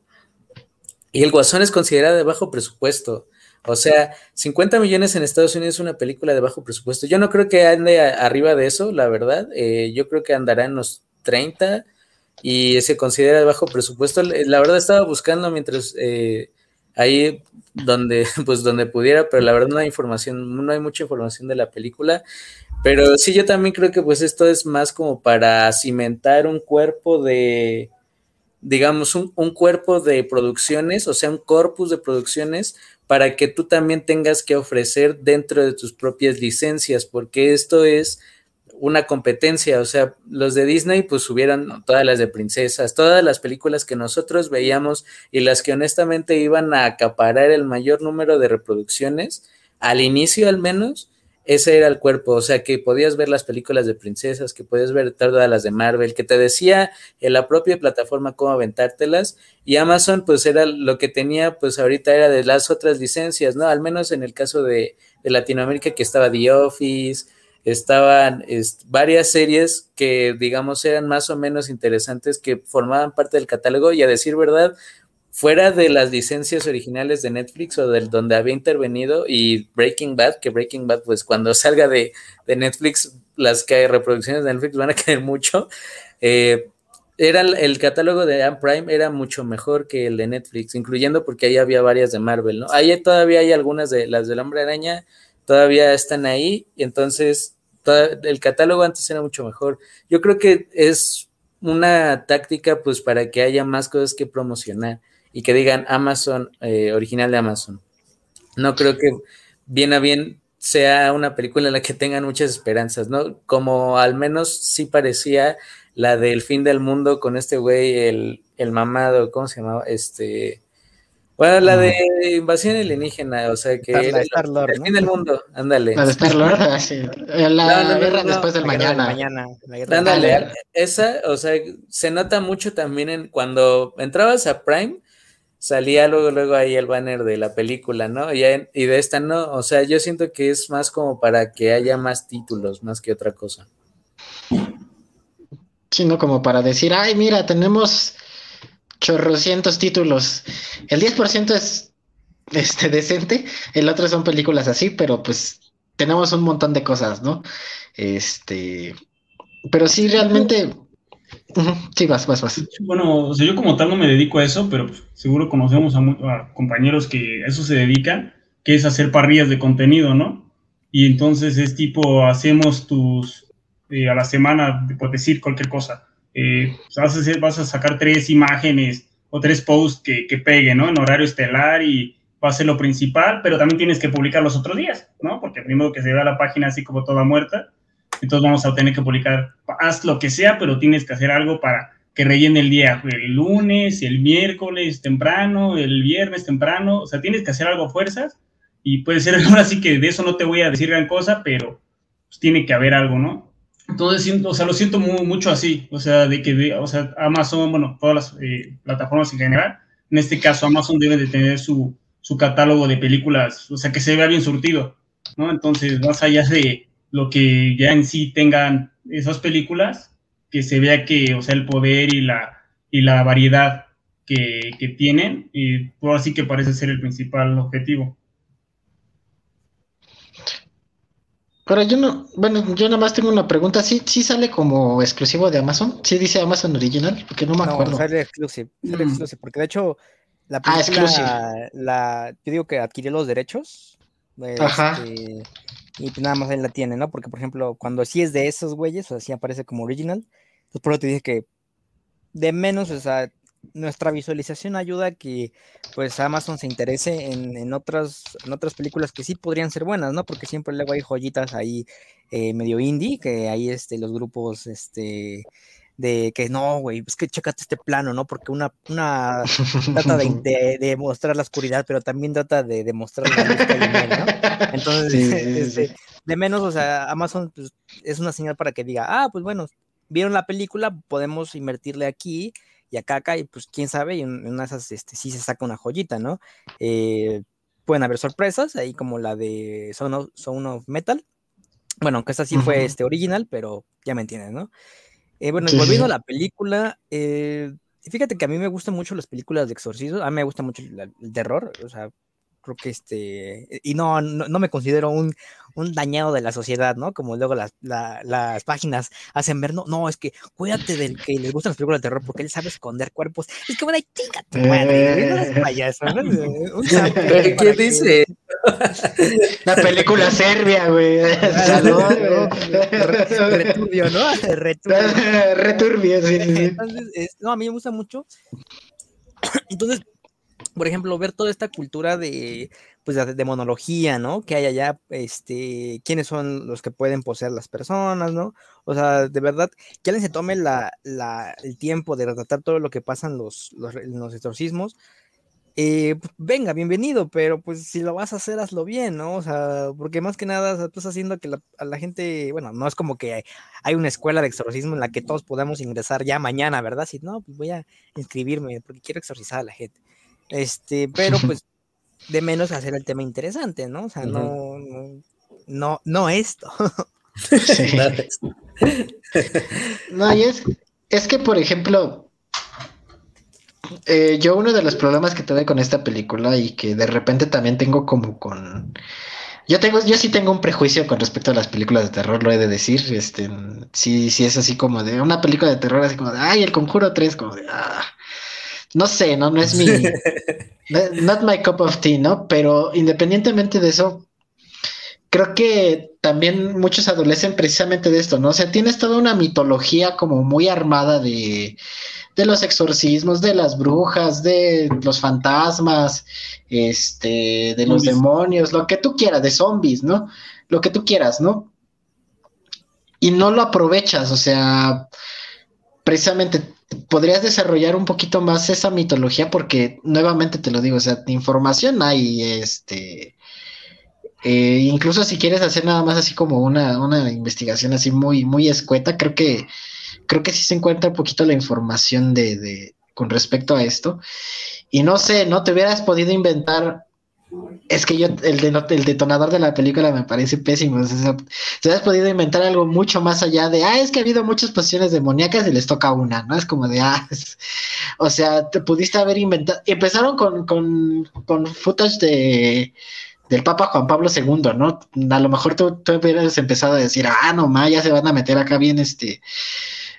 Y el Guasón es considerado de bajo presupuesto. O sea, 50 millones en Estados Unidos es una película de bajo presupuesto. Yo no creo que ande arriba de eso, la verdad. Eh, yo creo que andará en los 30 y se considera de bajo presupuesto. La verdad estaba buscando mientras eh, ahí donde, pues donde pudiera, pero la verdad no hay información, no hay mucha información de la película. Pero sí, yo también creo que pues esto es más como para cimentar un cuerpo de, digamos, un, un cuerpo de producciones, o sea, un corpus de producciones para que tú también tengas que ofrecer dentro de tus propias licencias, porque esto es una competencia, o sea, los de Disney pues subieran todas las de princesas, todas las películas que nosotros veíamos y las que honestamente iban a acaparar el mayor número de reproducciones, al inicio al menos, ese era el cuerpo, o sea, que podías ver las películas de princesas, que podías ver todas las de Marvel, que te decía en la propia plataforma cómo aventártelas, y Amazon, pues era lo que tenía, pues ahorita era de las otras licencias, ¿no? Al menos en el caso de, Latinoamérica, que estaba The Office, estaban varias series que, digamos, eran más o menos interesantes, que formaban parte del catálogo, y a decir verdad, fuera de las licencias originales de Netflix o del donde había intervenido y Breaking Bad, que Breaking Bad, pues cuando salga de, Netflix, las que reproducciones de Netflix van a caer mucho. Eh, era el, catálogo de Amp Prime era mucho mejor que el de Netflix, incluyendo porque ahí había varias de Marvel, ¿no? Ahí todavía hay algunas de las del Hombre Araña, todavía están ahí, y entonces el catálogo antes era mucho mejor. Yo creo que es una táctica pues para que haya más cosas que promocionar y que digan Amazon, eh, original de Amazon. No creo que bien a bien sea una película en la que tengan muchas esperanzas, ¿no? Como al menos sí parecía la del fin del mundo con este güey, el, el mamado, ¿cómo se llamaba? Este, bueno, la de invasión alienígena, o sea que Star, el, el fin del mundo, ándale. La de Star Lord, sí. La guerra después del mañana. mañana ándale, esa, o sea, se nota mucho también en cuando entrabas a Prime, salía luego, luego ahí el banner de la película, ¿no? Y, de esta no, o sea, yo siento que es más como para que haya más títulos, más que otra cosa. Sí, no como para decir, ay, mira, tenemos chorrocientos títulos. El 10% es este, decente, el otro son películas así, pero pues tenemos un montón de cosas, ¿no? Este, pero sí, realmente Sí, vas, vas, vas. Bueno, o sea, yo como tal no me dedico a eso, pero pues, seguro conocemos a, compañeros que a eso se dedican, que es hacer parrillas de contenido, ¿no? Y entonces es tipo, hacemos tus, eh, a la semana, por decir cualquier cosa, eh, vas, a hacer, vas a sacar tres imágenes o tres posts que, que peguen, ¿no? En horario estelar y va a ser lo principal, pero también tienes que publicar los otros días, ¿no? Porque primero que se vea la página así como toda muerta, entonces vamos a tener que publicar, haz lo que sea, pero tienes que hacer algo para que rellene el día, el lunes, el miércoles temprano, el viernes temprano, o sea, tienes que hacer algo a fuerzas y puede ser ahora sí que de eso no te voy a decir gran cosa, pero pues, tiene que haber algo, ¿no? Entonces, o sea, lo siento mucho así, o sea, de que, o sea, Amazon, bueno, todas las eh, plataformas en general, en este caso Amazon debe de tener su, su catálogo de películas, o sea, que se vea bien surtido, ¿no? Entonces, más allá de lo que ya en sí tengan esas películas, que se vea que, o sea, el poder y la, y la variedad que, que tienen, y por así que parece ser el principal objetivo. Pero yo no, bueno, yo nada más tengo una pregunta. ¿Sí, sí sale como exclusivo de Amazon? ¿Sí dice Amazon Original? Porque no me acuerdo. No, sale exclusive, sale mm. exclusive, porque de hecho la ah, película, la, yo digo que adquirió los derechos. Ajá. Este, y pues nada más él la tiene, ¿no? Porque, por ejemplo, cuando sí es de esos güeyes, o así aparece como original, pues por eso te dije que de menos, o sea, nuestra visualización ayuda a que pues Amazon se interese en, otras, en otras películas que sí podrían ser buenas, ¿no? Porque siempre luego hay joyitas ahí eh, medio indie, que hay este, los grupos este, de que no, güey, es que checate este plano, ¿no? Porque una, una trata de, de, mostrar la oscuridad, pero también trata de demostrar la luz que ¿no? Entonces, este, de menos, o sea, Amazon pues, es una señal para que diga, ah, pues bueno, vieron la película, podemos invertirle aquí y acá, acá, y pues quién sabe, y en una de esas este, sí se saca una joyita, ¿no? Eh, pueden haber sorpresas, ahí como la de Son of, Metal. Bueno, aunque esta sí fue este, original, pero ya me entiendes, ¿no? Eh, bueno, volviendo a la película, eh, fíjate que a mí me gustan mucho las películas de exorcismo, a mí me gusta mucho el terror, o sea, creo que este, y no, no, me considero un, un, dañado de la sociedad, ¿no? Como luego las, las páginas hacen ver, no, no, es que cuídate del que le gustan las películas de terror porque él sabe esconder cuerpos. Es que bueno, chinga tu madre, no es payaso, ¿no? ¿Qué dice? La película serbia, güey. Returbio, ¿no? Returbio. Returbio, sí, sí. Entonces, no, a mí me gusta mucho. Entonces, por ejemplo, ver toda esta cultura de, pues, de, monología, ¿no? Que hay allá, este, quiénes son los que pueden poseer las personas, ¿no? O sea, de verdad, que alguien se tome la, la, el tiempo de retratar todo lo que pasan los, los, los exorcismos, eh, pues, venga, bienvenido, pero pues si lo vas a hacer, hazlo bien, ¿no? O sea, porque más que nada, o sea, tú estás haciendo que la, a la gente, bueno, no es como que hay una escuela de exorcismo en la que todos podamos ingresar ya mañana, ¿verdad? Si no, pues voy a inscribirme porque quiero exorcizar a la gente. Este, pero pues de menos hacer el tema interesante, ¿no? O sea, no, no, no, esto. no, y es, es que, por ejemplo, eh, yo uno de los problemas que tuve con esta película y que de repente también tengo como con... Yo tengo, yo sí tengo un prejuicio con respecto a las películas de terror, lo he de decir. Este, sí, sí es así como de una película de terror, así como de, ay, el conjuro 3, como de, ah, no sé, no, no es mi, not my cup of tea, ¿no? Pero independientemente de eso, creo que también muchos adolecen precisamente de esto, ¿no? O sea, tienes toda una mitología como muy armada de, de los exorcismos, de las brujas, de los fantasmas, este, de los demonios, lo que tú quieras, de zombies, ¿no? Lo que tú quieras, ¿no? Y no lo aprovechas, o sea, precisamente podrías desarrollar un poquito más esa mitología porque nuevamente te lo digo, o sea, información hay, este, eh, incluso si quieres hacer nada más así como una, una investigación así muy, muy escueta, creo que, creo que sí se encuentra un poquito la información de, de, con respecto a esto. Y no sé, ¿no? Te hubieras podido inventar es que yo, el, el, detonador de la película me parece pésimo. O se has podido inventar algo mucho más allá de, ah, es que ha habido muchas posiciones demoníacas y les toca una, ¿no? Es como de, ah, o sea, te pudiste haber inventado. Empezaron con, con, con footage de del Papa Juan Pablo II, ¿no? A lo mejor tú, tú hubieras empezado a decir, ah, no más, ya se van a meter acá bien, este,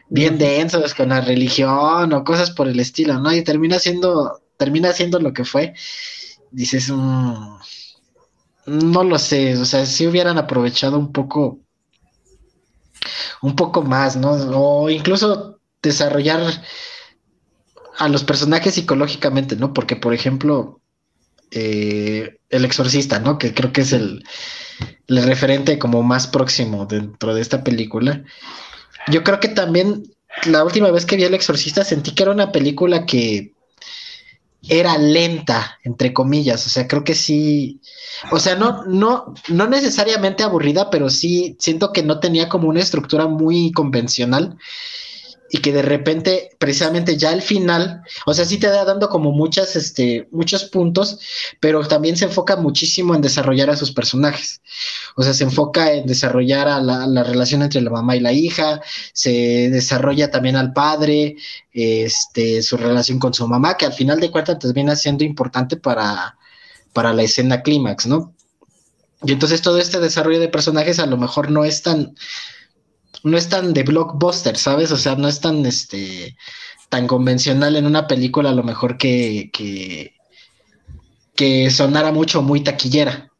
bien densos con la religión o cosas por el estilo, ¿no? Y termina siendo, termina siendo lo que fue dices, mm, no lo sé, o sea, si hubieran aprovechado un poco, un poco más, ¿no? O incluso desarrollar a los personajes psicológicamente, ¿no? Porque, por ejemplo, eh, el exorcista, ¿no? Que creo que es el, el referente como más próximo dentro de esta película. Yo creo que también la última vez que vi El Exorcista sentí que era una película que era lenta, entre comillas. O sea, creo que sí. O sea, no, no, no necesariamente aburrida, pero sí siento que no tenía como una estructura muy convencional y que de repente, precisamente ya al final, o sea, sí te da dando como muchas, este, muchos puntos, pero también se enfoca muchísimo en desarrollar a sus personajes. O sea, se enfoca en desarrollar a la, relación entre la mamá y la hija, se desarrolla también al padre, este, su relación con su mamá, que al final de cuentas termina siendo importante para, para la escena clímax, ¿no? Y entonces todo este desarrollo de personajes a lo mejor no es tan, no es tan de blockbuster, ¿sabes? O sea, no es tan, este, tan convencional en una película a lo mejor que, que, que sonara mucho, muy taquillera.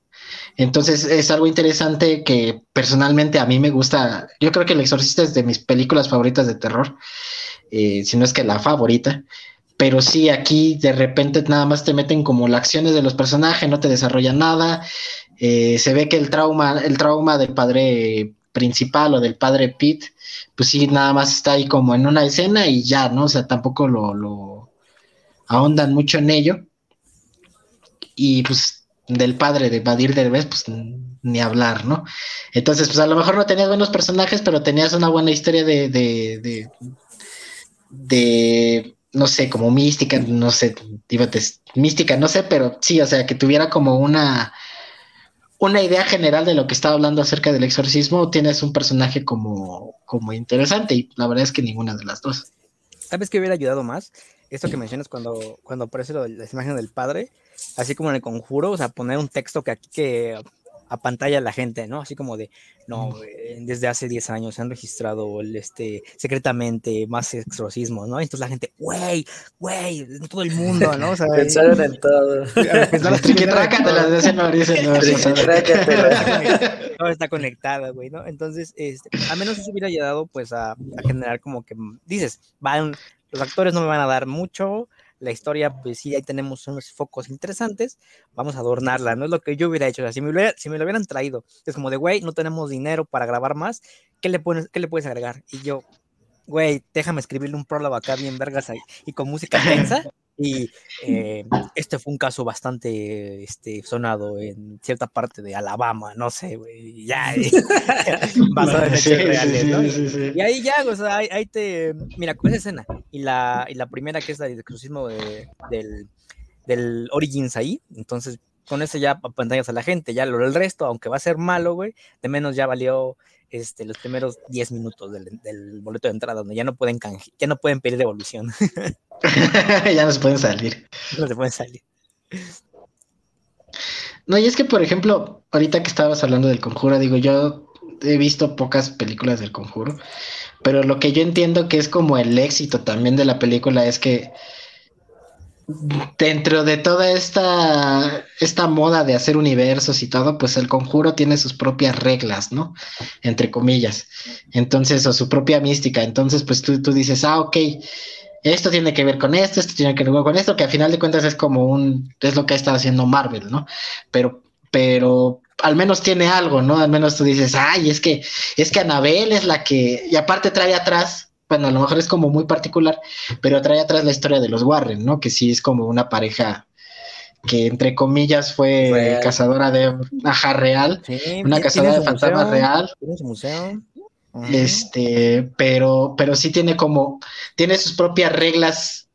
Entonces es algo interesante que personalmente a mí me gusta. Yo creo que El Exorcista es de mis películas favoritas de terror, eh, si no es que la favorita. Pero sí, aquí de repente nada más te meten como las acciones de los personajes, no te desarrollan nada. Eh, se ve que el trauma, el trauma del padre principal o del padre Pete, pues sí, nada más está ahí como en una escena y ya, ¿no? O sea, tampoco lo, ahondan mucho en ello. Y pues del padre de Badir Derbez, pues ni hablar, ¿no? Entonces, pues a lo mejor no tenías buenos personajes, pero tenías una buena historia de, de, de, de no sé, como mística, no sé, mística, no sé, pero sí, o sea, que tuviera como una una idea general de lo que estaba hablando acerca del exorcismo, tienes un personaje como, como interesante y la verdad es que ninguna de las dos. ¿Sabes qué hubiera ayudado más? Esto que mencionas cuando, cuando aparece lo, la imagen del padre, así como en el conjuro, o sea, poner un texto que aquí que a pantalla la gente, ¿no? Así como de, no, eh, desde hace 10 años se han registrado el, este, secretamente más exorcismos, ¿no? Entonces la gente, güey, güey, en todo el mundo, ¿no? O sea, Pensaron en todo. Todo está conectado, güey, ¿no? Entonces, este, al menos eso hubiera ayudado, pues, a, a generar como que, dices, van, los actores no me van a dar mucho, la historia, pues sí, ahí tenemos unos focos interesantes, vamos a adornarla, no es lo que yo hubiera hecho, o sea, si me, si me lo hubieran traído, es como de, güey, no tenemos dinero para grabar más, ¿qué le, pones, qué le puedes agregar? Y yo, güey, déjame escribirle un prólogo acá bien vergas ahí, y con música tensa, y eh, este fue un caso bastante este, sonado en cierta parte de Alabama, no sé, güey, ya, basado en hechos reales, ¿no? y ahí ya, o sea, ahí, te, mira, con esa escena, y la, y la primera que es la del exclusismo de, del, del Origins ahí, entonces con ese ya pantallas a la gente, ya lo del resto, aunque va a ser malo, güey, de menos ya valió este, los primeros 10 minutos del, del, boleto de entrada, donde ya no pueden ya no pueden pedir devolución. ya no se pueden salir. No se pueden salir. No, y es que, por ejemplo, ahorita que estabas hablando del conjuro, digo, yo he visto pocas películas del conjuro, pero lo que yo entiendo que es como el éxito también de la película es que dentro de toda esta, esta moda de hacer universos y todo, pues el conjuro tiene sus propias reglas, ¿no? Entre comillas. Entonces, o su propia mística. Entonces, pues tú, tú dices, ah, ok, esto tiene que ver con esto, esto tiene que ver con esto, que a final de cuentas es como un, es lo que ha estado haciendo Marvel, ¿no? Pero, pero al menos tiene algo, ¿no? Al menos tú dices, ay, es que, es que Anabel es la que, y aparte trae atrás bueno, a lo mejor es como muy particular, pero trae atrás la historia de los Warren, ¿no? Que sí es como una pareja que entre comillas fue cazadora de aja real, una cazadora de fantasmas real. Este, pero, pero sí tiene como, tiene sus propias reglas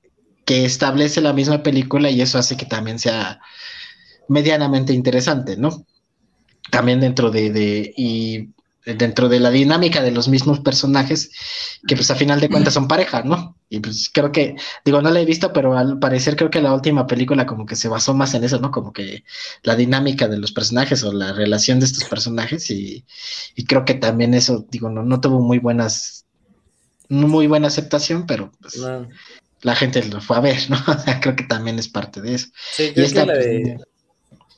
que establece la misma película y eso hace que también sea medianamente interesante, ¿no? También dentro de, de y dentro de la dinámica de los mismos personajes, que pues a final de cuentas son pareja, ¿no? Y pues creo que, digo, no la he visto, pero al parecer creo que la última película como que se basó más en eso, ¿no? Como que la dinámica de los personajes o la relación de estos personajes y, creo que también eso, digo, no, no tuvo muy buenas, muy buena aceptación, pero pues la gente lo fue a ver, ¿no? O sea, creo que también es parte de eso. Sí, creo que la pues, de,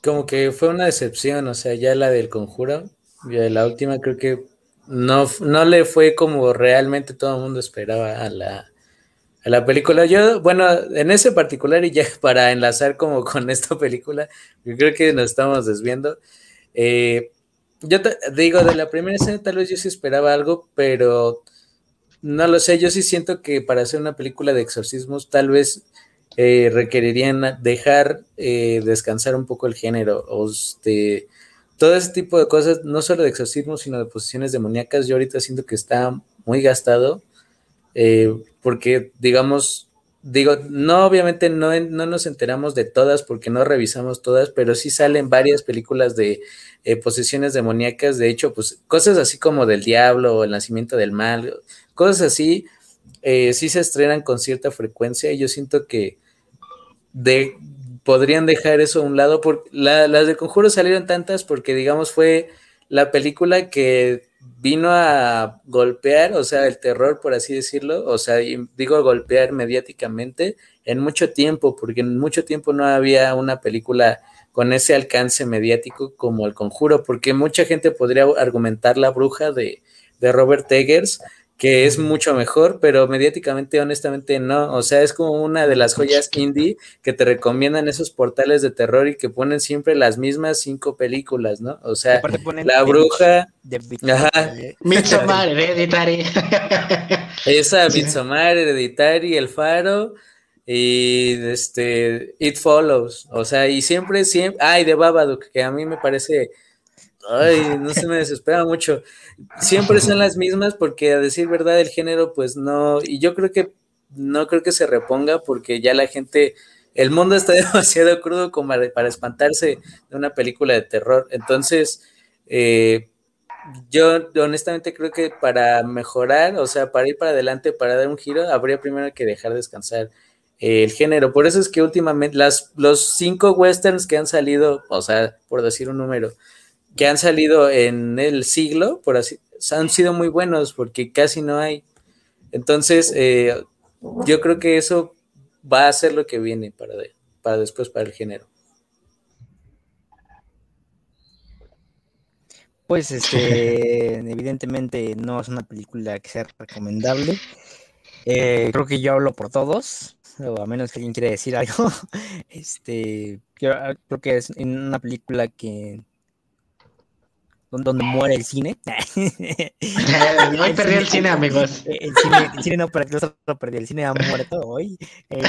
como que fue una decepción, o sea, ya la del conjuro la última creo que no, no le fue como realmente todo el mundo esperaba a la, a la película. Yo, bueno, en ese particular y ya para enlazar como con esta película, yo creo que nos estamos desviando. Eh, yo digo, de la primera escena tal vez yo sí esperaba algo, pero no lo sé, yo sí siento que para hacer una película de exorcismos tal vez eh, requerirían dejar eh, descansar un poco el género. O este, todo ese tipo de cosas, no solo de exorcismo, sino de posiciones demoníacas, yo ahorita siento que está muy gastado, eh, porque digamos, digo, no, obviamente no, no nos enteramos de todas porque no revisamos todas, pero sí salen varias películas de eh, posesiones demoníacas, de hecho, pues cosas así como del diablo el nacimiento del mal, cosas así, eh, sí se estrenan con cierta frecuencia y yo siento que podrían dejar eso a un lado. Por, las de Conjuro salieron tantas porque, digamos, fue la película que vino a golpear, o sea, el terror, por así decirlo, o sea, digo golpear mediáticamente en mucho tiempo, porque en mucho tiempo no había una película con ese alcance mediático como El Conjuro, porque mucha gente podría argumentar La Bruja de Robert Eggers, que es mucho mejor, pero mediáticamente, honestamente, no. O sea, es como una de las joyas indie que te recomiendan esos portales de terror y que ponen siempre las mismas cinco películas, ¿no? O sea, La Bruja. Midsommar Hereditary. Esa, Midsommar Hereditary, El Faro y este It Follows. O sea, y siempre, siempre. Ay, de Babadook, que a mí me parece Ay, no se me desespera mucho. Siempre son las mismas porque a decir verdad el género pues no, y yo creo que no creo que se reponga porque ya la gente, el mundo está demasiado crudo como para espantarse de una película de terror. Entonces, eh, yo honestamente creo que para mejorar, o sea, para ir para adelante, para dar un giro, habría primero que dejar descansar el género. Por eso es que últimamente las, los cinco westerns que han salido, o sea, por decir un número, que han salido en el siglo, por así, han sido muy buenos porque casi no hay. Entonces, eh, yo creo que eso va a ser lo que viene para, después para el género. Pues este, evidentemente no es una película que sea recomendable. Eh, creo que yo hablo por todos, o a menos que alguien quiera decir algo. Este, creo que es una película que donde muere el cine. hoy perdí el cine, amigos. El cine, no perdió, solo perdió, el cine ha muerto hoy. Eh,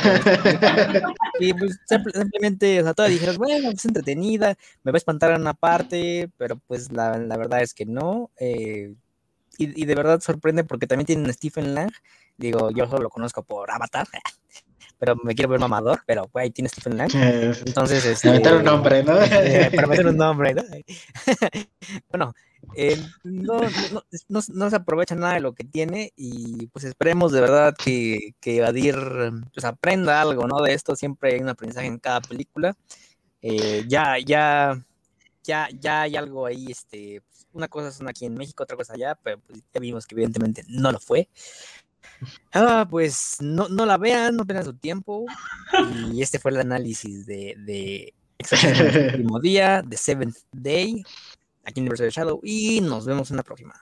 y pues simplemente, o sea, todas dijeron, bueno, es entretenida, me va a espantar en una parte, pero pues la, la verdad es que no. Eh, y, y, de verdad sorprende porque también tienen Stephen Lang. Digo, yo solo lo conozco por Avatar pero me quiero ver mamador, pero ahí tiene Stephen Lang. Entonces, este, meter un nombre, ¿no? Eh, para meter un nombre, ¿no? bueno, eh, no, no, no, no, se aprovecha nada de lo que tiene y pues esperemos de verdad que, que Adir pues, aprenda algo, ¿no? De esto siempre hay un aprendizaje en cada película. Eh, ya, ya, ya, ya hay algo ahí, este, pues, una cosa son aquí en México, otra cosa allá, pero pues, ya vimos que evidentemente no lo fue. Ah, pues no, no la vean, no tengan su tiempo. Y este fue el análisis de, de el último día, de Seventh Day, aquí en Universo de Shadow, y nos vemos en la próxima.